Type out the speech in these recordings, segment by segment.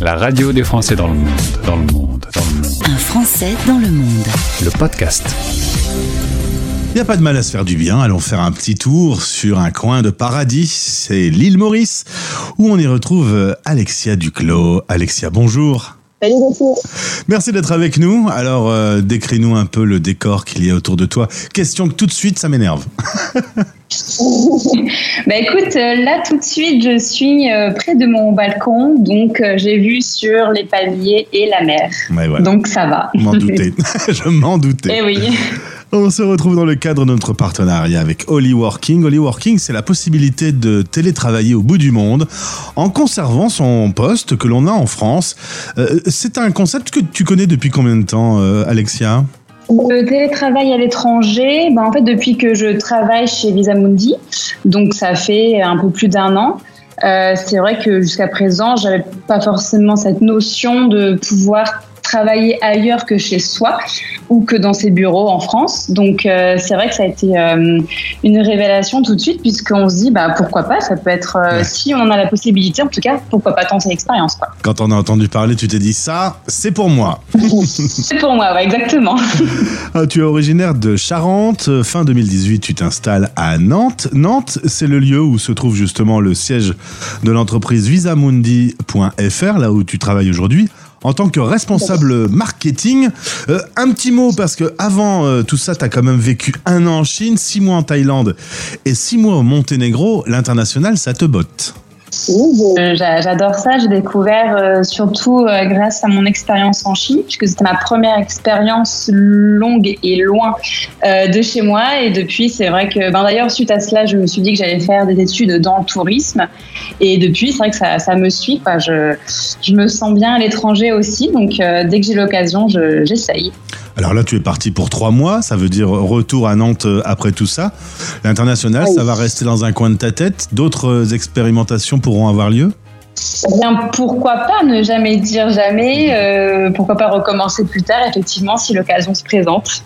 La radio des Français dans le monde, dans le monde, dans le monde. Un Français dans le monde. Le podcast. Il n'y a pas de mal à se faire du bien. Allons faire un petit tour sur un coin de paradis. C'est l'île Maurice, où on y retrouve Alexia Duclos. Alexia, bonjour. Salut Gauthier. Merci d'être avec nous. Alors, euh, décris-nous un peu le décor qu'il y a autour de toi. Question que tout de suite, ça m'énerve. bah écoute, euh, là tout de suite, je suis euh, près de mon balcon, donc euh, j'ai vu sur les paliers et la mer. Ouais, voilà. Donc ça va. Je m'en doutais. Je m'en doutais. Eh oui. On se retrouve dans le cadre de notre partenariat avec Holly Working. Holly Working, c'est la possibilité de télétravailler au bout du monde en conservant son poste que l'on a en France. Euh, c'est un concept que tu connais depuis combien de temps, euh, Alexia? Le télétravail à l'étranger, bah en fait depuis que je travaille chez Visamundi, donc ça fait un peu plus d'un an. Euh, c'est vrai que jusqu'à présent, j'avais pas forcément cette notion de pouvoir travailler ailleurs que chez soi ou que dans ses bureaux en France. Donc euh, c'est vrai que ça a été euh, une révélation tout de suite puisqu'on se dit bah pourquoi pas, ça peut être euh, Ouais. si on en a la possibilité en tout cas, pourquoi pas tenter l'expérience quoi. Quand on a entendu parler, tu t'es dit ça, c'est pour moi. C'est pour moi, ouais, exactement. Ah, tu es originaire de Charente. Fin 2018, tu t'installes à Nantes. Nantes, c'est le lieu où se trouve justement le siège de l'entreprise visamundi.fr, là où tu travailles aujourd'hui. En tant que responsable marketing, Euh, un petit mot parce que avant euh, tout ça, tu as quand même vécu un an en Chine, six mois en Thaïlande et six mois au Monténégro. L'international, ça te botte. Euh, j'a- J'adore ça. J'ai découvert euh, surtout euh, grâce à mon expérience en Chine, puisque c'était ma première expérience longue et loin de chez moi. Et depuis, c'est vrai que, ben, d'ailleurs, suite à cela, je me suis dit que j'allais faire des études dans le tourisme. Et depuis, c'est vrai que ça, ça me suit. Je, je me sens bien à l'étranger aussi. Donc, dès que j'ai l'occasion, je- j'essaye. Alors là, tu es parti pour trois mois, ça veut dire retour à Nantes euh, après tout ça. L'international, Oui. ça va rester dans un coin de ta tête. D'autres euh, expérimentations pourront avoir lieu? Eh Bien, pourquoi pas ne jamais dire jamais euh, Pourquoi pas recommencer plus tard, effectivement, si l'occasion se présente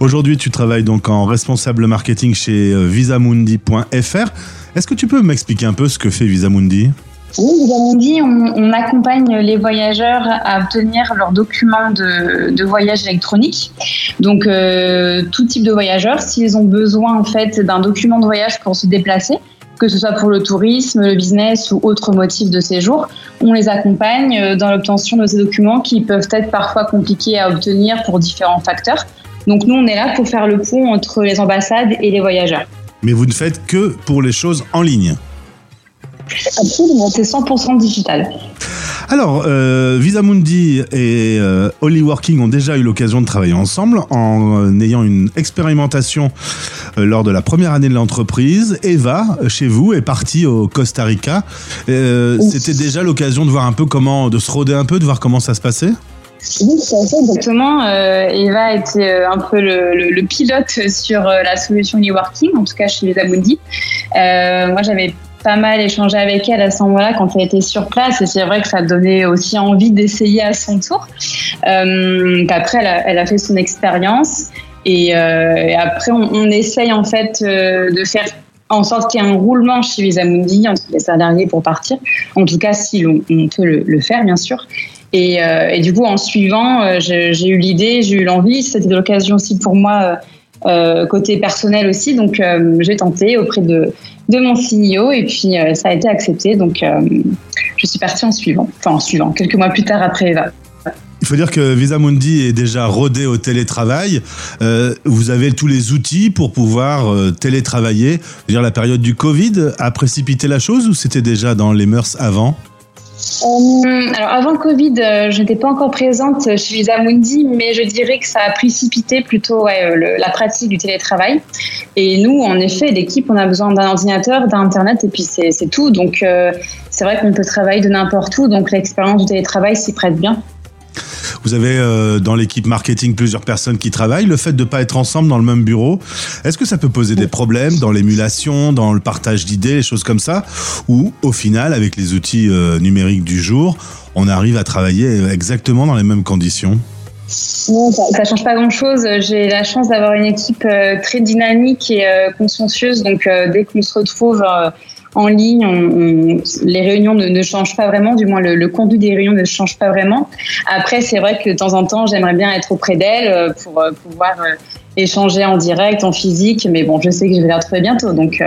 Aujourd'hui, tu travailles donc en responsable marketing chez visamundi.fr. Est-ce que tu peux m'expliquer un peu ce que fait Visamundi? Oui, Visamundi, on, on accompagne les voyageurs à obtenir leurs documents de, de voyage électronique. Donc, euh, tout type de voyageurs, s'ils ont besoin en fait d'un document de voyage pour se déplacer, que ce soit pour le tourisme, le business ou autre motif de séjour, on les accompagne euh, dans l'obtention de ces documents qui peuvent être parfois compliqués à obtenir pour différents facteurs. Donc, nous, on est là pour faire le pont entre les ambassades et les voyageurs. Mais vous ne faites que pour les choses en ligne. Absolument, c'est 100% digital. Alors, euh, Visamundi et euh, Holly Working ont déjà eu l'occasion de travailler ensemble en euh, ayant une expérimentation euh, lors de la première année de l'entreprise. Eva, chez vous, est partie au Costa Rica. Euh, Oui. C'était déjà l'occasion de voir un peu comment, de se rôder un peu, de voir comment ça se passait? Oui, c'est ça, exactement. Euh, Eva était euh, un peu le, le- le pilote sur euh, la solution e-working, en tout cas chez les Amundi. Euh, moi, j'avais pas mal échangé avec elle à ce moment-là quand elle était sur place et c'est vrai que ça donnait aussi envie d'essayer à son tour. Euh, après, elle a, fait son expérience et, euh, après, on, essaye en fait euh, de faire en sorte qu'il y ait un roulement chez Visamundi entre les salariés pour partir. En tout cas, si on peut le, faire, bien sûr. Et, du coup, en suivant, j'ai eu l'idée, j'ai eu l'envie. C'était l'occasion aussi pour moi, côté personnel aussi. Donc, j'ai tenté auprès de, de mon CEO et puis euh, ça a été accepté. Donc, euh, je suis partie en suivant. Enfin, en suivant, quelques mois plus tard après Eva. Il faut dire que Visamundi est déjà rodé au télétravail. Euh, vous avez tous les outils pour pouvoir télétravailler. Dire, la période du Covid a précipité la chose ou c'était déjà dans les mœurs avant? Alors avant le Covid, euh, je n'étais pas encore présente chez Visamundi, mais je dirais que ça a précipité plutôt euh, la pratique du télétravail. Et nous, en effet, l'équipe, on a besoin d'un ordinateur, d'internet, et puis c'est tout. Donc euh, c'est vrai qu'on peut travailler de n'importe où, donc l'expérience du télétravail s'y prête bien. Vous avez euh, dans l'équipe marketing plusieurs personnes qui travaillent. Le fait de ne pas être ensemble dans le même bureau, est-ce que ça peut poser des problèmes dans l'émulation, dans le partage d'idées, les choses comme ça? Ou au final, avec les outils euh, numériques du jour, on arrive à travailler exactement dans les mêmes conditions? Non, ça, ça change pas grand-chose. J'ai la chance d'avoir une équipe euh, très dynamique et euh, consciencieuse. Donc, euh, dès qu'on se retrouve, euh, en ligne, les réunions ne, changent pas vraiment, du moins le, le, contenu des réunions ne change pas vraiment. Après, c'est vrai que de temps en temps, j'aimerais bien être auprès d'elle pour pouvoir échanger en direct, en physique, mais bon, je sais que je vais la retrouver bientôt, donc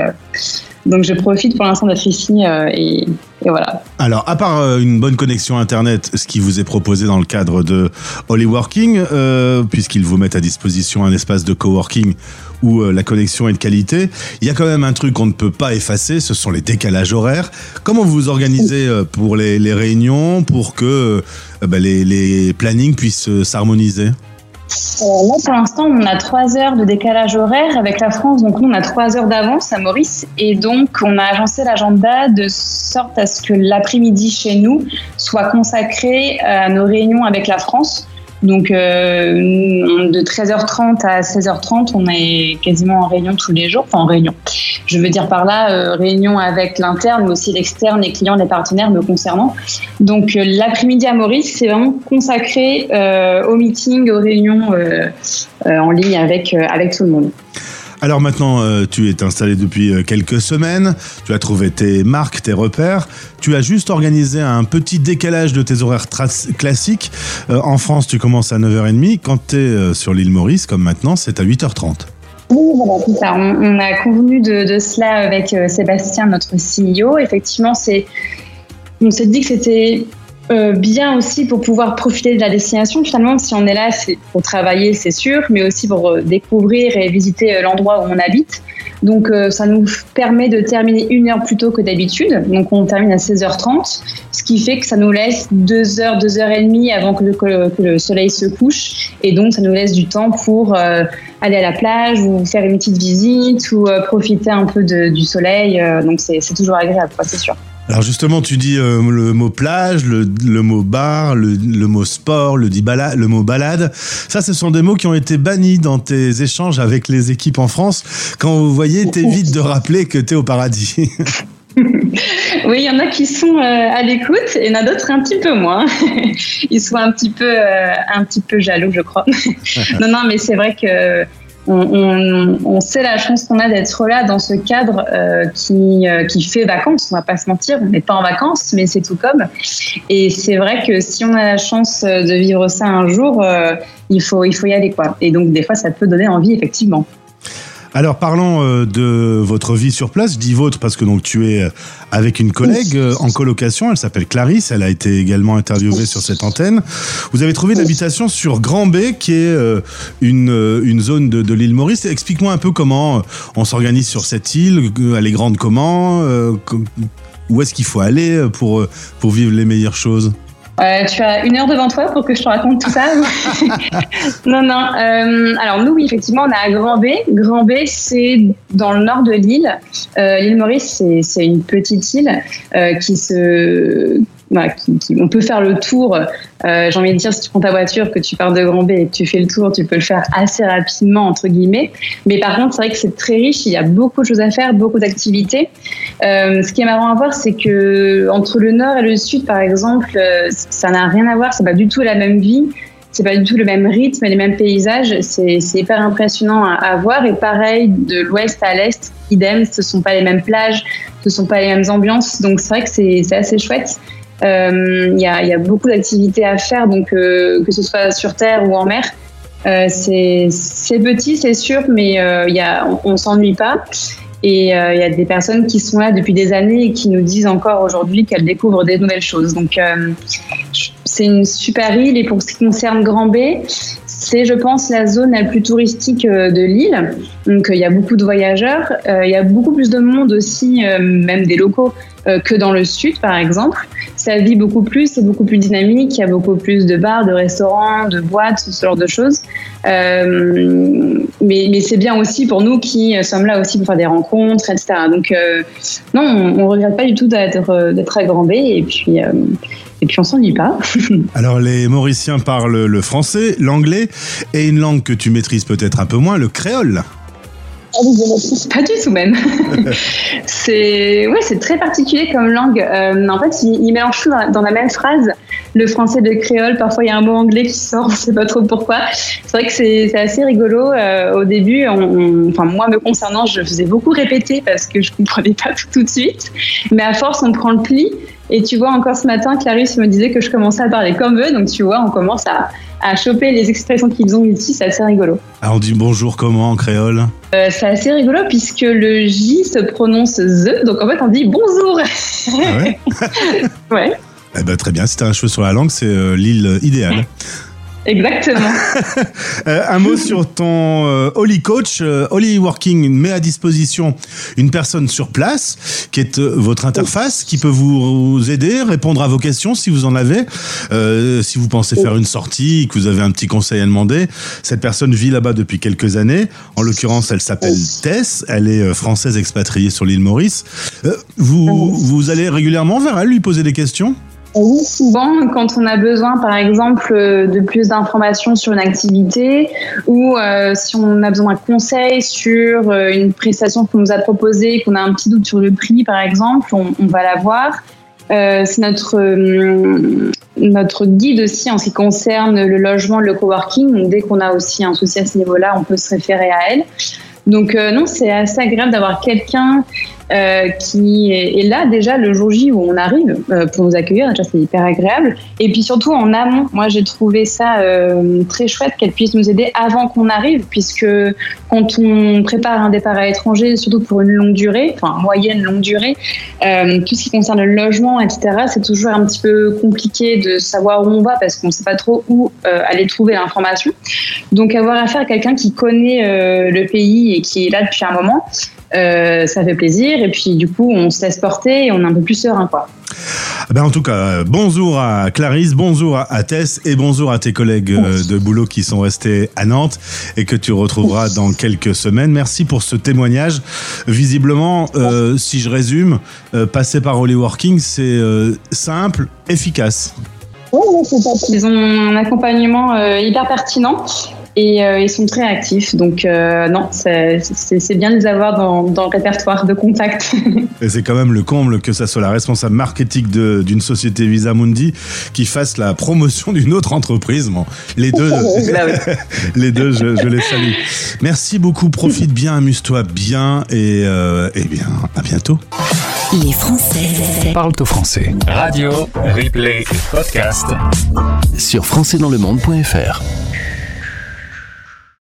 donc je profite pour l'instant d'être ici euh, et, voilà. Alors, à part euh, une bonne connexion Internet, ce qui vous est proposé dans le cadre de Holyworking, euh, puisqu'ils vous mettent à disposition un espace de coworking où la connexion est de qualité, il y a quand même un truc qu'on ne peut pas effacer, ce sont les décalages horaires. Comment vous vous organisez pour les, réunions, pour que bah, les, les plannings puissent s'harmoniser? Là, pour l'instant, on a trois heures de décalage horaire avec la France. Donc, nous, on a trois heures d'avance à Maurice. Et donc, on a agencé l'agenda de sorte à ce que l'après-midi chez nous soit consacré à nos réunions avec la France. Donc euh, de 13h30 à 16h30, on est quasiment en réunion tous les jours, enfin en réunion. Je veux dire par là, euh, réunion avec l'interne, mais aussi l'externe, les clients, les partenaires me concernant. Donc euh, l'après-midi à Maurice, c'est vraiment consacré au meeting, aux réunions en ligne avec, avec tout le monde. Alors maintenant, euh, tu es installé depuis euh, quelques semaines, tu as trouvé tes marques, tes repères, tu as juste organisé un petit décalage de tes horaires classiques. Euh, en France, tu commences à 9h30, quand tu es sur l'île Maurice, comme maintenant, c'est à 8h30. Oui, ça. On, a convenu de, cela avec Sébastien, notre CEO. Effectivement, c'est, on s'est dit que c'était euh, bien aussi pour pouvoir profiter de la destination. Finalement, si on est là, c'est pour travailler, c'est sûr, mais aussi pour euh, découvrir et visiter euh, l'endroit où on habite. Donc, ça nous permet de terminer une heure plus tôt que d'habitude. Donc, on termine à 16h30, ce qui fait que ça nous laisse deux heures, deux heures et demie avant que le, soleil se couche. Et donc, ça nous laisse du temps pour aller à la plage ou faire une petite visite ou profiter un peu du soleil. donc, c'est toujours agréable, c'est sûr. Alors justement, tu dis euh, le mot plage, le, mot bar, le, mot sport, le, dit balade, le mot balade. Ça, ce sont des mots qui ont été bannis dans tes échanges avec les équipes en France. Quand vous voyez, t'évites de rappeler que tu es au paradis. oui, il y en a qui sont euh, à l'écoute et il y en a d'autres un petit peu moins. Ils sont un petit peu, euh, un petit peu jaloux, je crois. non, non, mais c'est vrai que on, sait la chance qu'on a d'être là dans ce cadre euh, qui, euh, qui fait vacances. On va pas se mentir, on n'est pas en vacances, mais c'est tout comme. Et c'est vrai que si on a la chance de vivre ça un jour, euh, il faut il faut y aller quoi. Et donc des fois, ça peut donner envie effectivement. Alors parlons euh, de votre vie sur place. Je dis votre parce que donc tu es euh, avec une collègue euh, en colocation. Elle s'appelle Clarisse. Elle a été également interviewée sur cette antenne. Vous avez trouvé une habitation sur Grand B, qui est une, une zone de, de l'île Maurice. Explique-moi un peu comment on s'organise sur cette île. Elle est grande comment Où est-ce qu'il faut aller pour, pour vivre les meilleures choses? Euh, tu as une heure devant toi pour que je te raconte tout ça. non, non. Euh, alors nous, oui, effectivement, on a Grand B. Grand B, c'est dans le nord de l'île. Euh, l'île Maurice, c'est une petite île euh, qui se on peut faire le tour. Euh, j'ai envie de dire, si tu prends ta voiture, que tu pars de Grand B et que tu fais le tour, tu peux le faire assez rapidement, entre guillemets. Mais par contre, c'est vrai que c'est très riche. Il y a beaucoup de choses à faire, beaucoup d'activités. Euh, ce qui est marrant à voir, c'est que entre le nord et le sud, par exemple, euh, ça n'a rien à voir. C'est pas du tout la même vie. C'est pas du tout le même rythme, les mêmes paysages. C'est hyper impressionnant à, à, voir. Et pareil, de l'ouest à l'est, idem, ce sont pas les mêmes plages, ce sont pas les mêmes ambiances. Donc c'est vrai que c'est assez chouette. Euh, il y, a, beaucoup d'activités à faire, donc euh, que ce soit sur terre ou en mer. Euh, c'est petit, c'est sûr, mais on, on s'ennuie pas. Et il y a des personnes qui sont là depuis des années et qui nous disent encore aujourd'hui qu'elles découvrent des nouvelles choses. Donc, c'est une super île. Et pour ce qui concerne Grand B, c'est, je pense, la zone la plus touristique de l'île. Donc, il y a beaucoup de voyageurs. Il y a beaucoup plus de monde aussi, même des locaux, que dans le sud, par exemple ça vit beaucoup plus, c'est beaucoup plus dynamique, il y a beaucoup plus de bars, de restaurants, de boîtes, ce genre de choses. Euh, mais, c'est bien aussi pour nous qui sommes là aussi pour faire des rencontres, etc. Donc euh, non, on, ne regrette pas du tout d'être d'être à Grand B et puis. Euh, et puis on s'ennuie pas. Alors les Mauriciens parlent le français, l'anglais et une langue que tu maîtrises peut-être un peu moins, le créole. Pas du tout même. c'est ouais, c'est très particulier comme langue. Euh, en fait, ils, mélangent tout dans, la même phrase. Le français de créole, parfois il y a un mot anglais qui sort, on ne sait pas trop pourquoi. C'est vrai que c'est assez rigolo. Euh, au début, enfin moi me concernant, je faisais beaucoup répéter parce que je comprenais pas tout, tout de suite. Mais à force, on prend le pli. Et tu vois, encore ce matin, Clarisse me disait que je commençais à parler comme eux. Donc tu vois, on commence à, à choper les expressions qu'ils ont ici, c'est assez rigolo. Alors on dit bonjour comment en créole euh, C'est assez rigolo puisque le J se prononce the, donc en fait on dit bonjour. Ah ouais Ouais. Eh ben, très bien, si tu as un cheveu sur la langue, c'est euh, l'île idéale. Exactement. Euh, un mot sur ton euh, Holy Coach. Euh, Holy Working met à disposition une personne sur place qui est votre interface, qui peut vous aider, répondre à vos questions si vous en avez. si vous pensez faire une sortie, que vous avez un petit conseil à demander, cette personne vit là-bas depuis quelques années. En l'occurrence, elle s'appelle Tess. Elle est française expatriée sur l'île Maurice. vous, vous allez régulièrement vers elle lui poser des questions? Oui, souvent, quand on a besoin, par exemple, euh, de plus d'informations sur une activité ou euh, si on a besoin d'un conseil sur euh, une prestation qu'on nous a proposée, qu'on a un petit doute sur le prix, par exemple, on, va la voir. c'est notre, notre guide aussi en ce qui concerne le logement, le coworking. Donc, dès qu'on a aussi un souci à ce niveau-là, on peut se référer à elle. Donc non, c'est assez agréable d'avoir quelqu'un euh, qui est, là déjà le jour J où on arrive euh, pour nous accueillir. Déjà, c'est hyper agréable. Et puis surtout en amont, moi j'ai trouvé ça euh, très chouette qu'elle puisse nous aider avant qu'on arrive, puisque quand on prépare un départ à l'étranger, surtout pour une longue durée, enfin moyenne longue durée, tout ce qui concerne le logement, etc., c'est toujours un petit peu compliqué de savoir où on va parce qu'on ne sait pas trop où aller trouver l'information. Donc avoir affaire à quelqu'un qui connaît le pays et qui est là depuis un moment, euh, ça fait plaisir. Et puis, du coup, on se laisse porter et on est un peu plus serein, quoi. Ben en tout cas, bonjour à Clarisse, bonjour à Tess et bonjour à tes collègues euh, de boulot qui sont restés à Nantes et que tu retrouveras dans quelques semaines. Merci pour ce témoignage. Visiblement, euh, si je résume, passer par Holy Working, c'est simple, efficace. Ils ont un accompagnement hyper pertinent et euh, ils sont très actifs. Donc euh, non, c'est bien de les avoir dans, dans le répertoire de contact. et c'est quand même le comble que ça soit la responsable marketing d'une société Visa Mundi qui fasse la promotion d'une autre entreprise. Bon, les deux, les deux, je, je, les salue. Merci beaucoup. Profite bien, amuse-toi bien et, euh, et bien à bientôt. Les Français parlent au français. Radio, replay, podcast sur françaisdanslemonde.fr.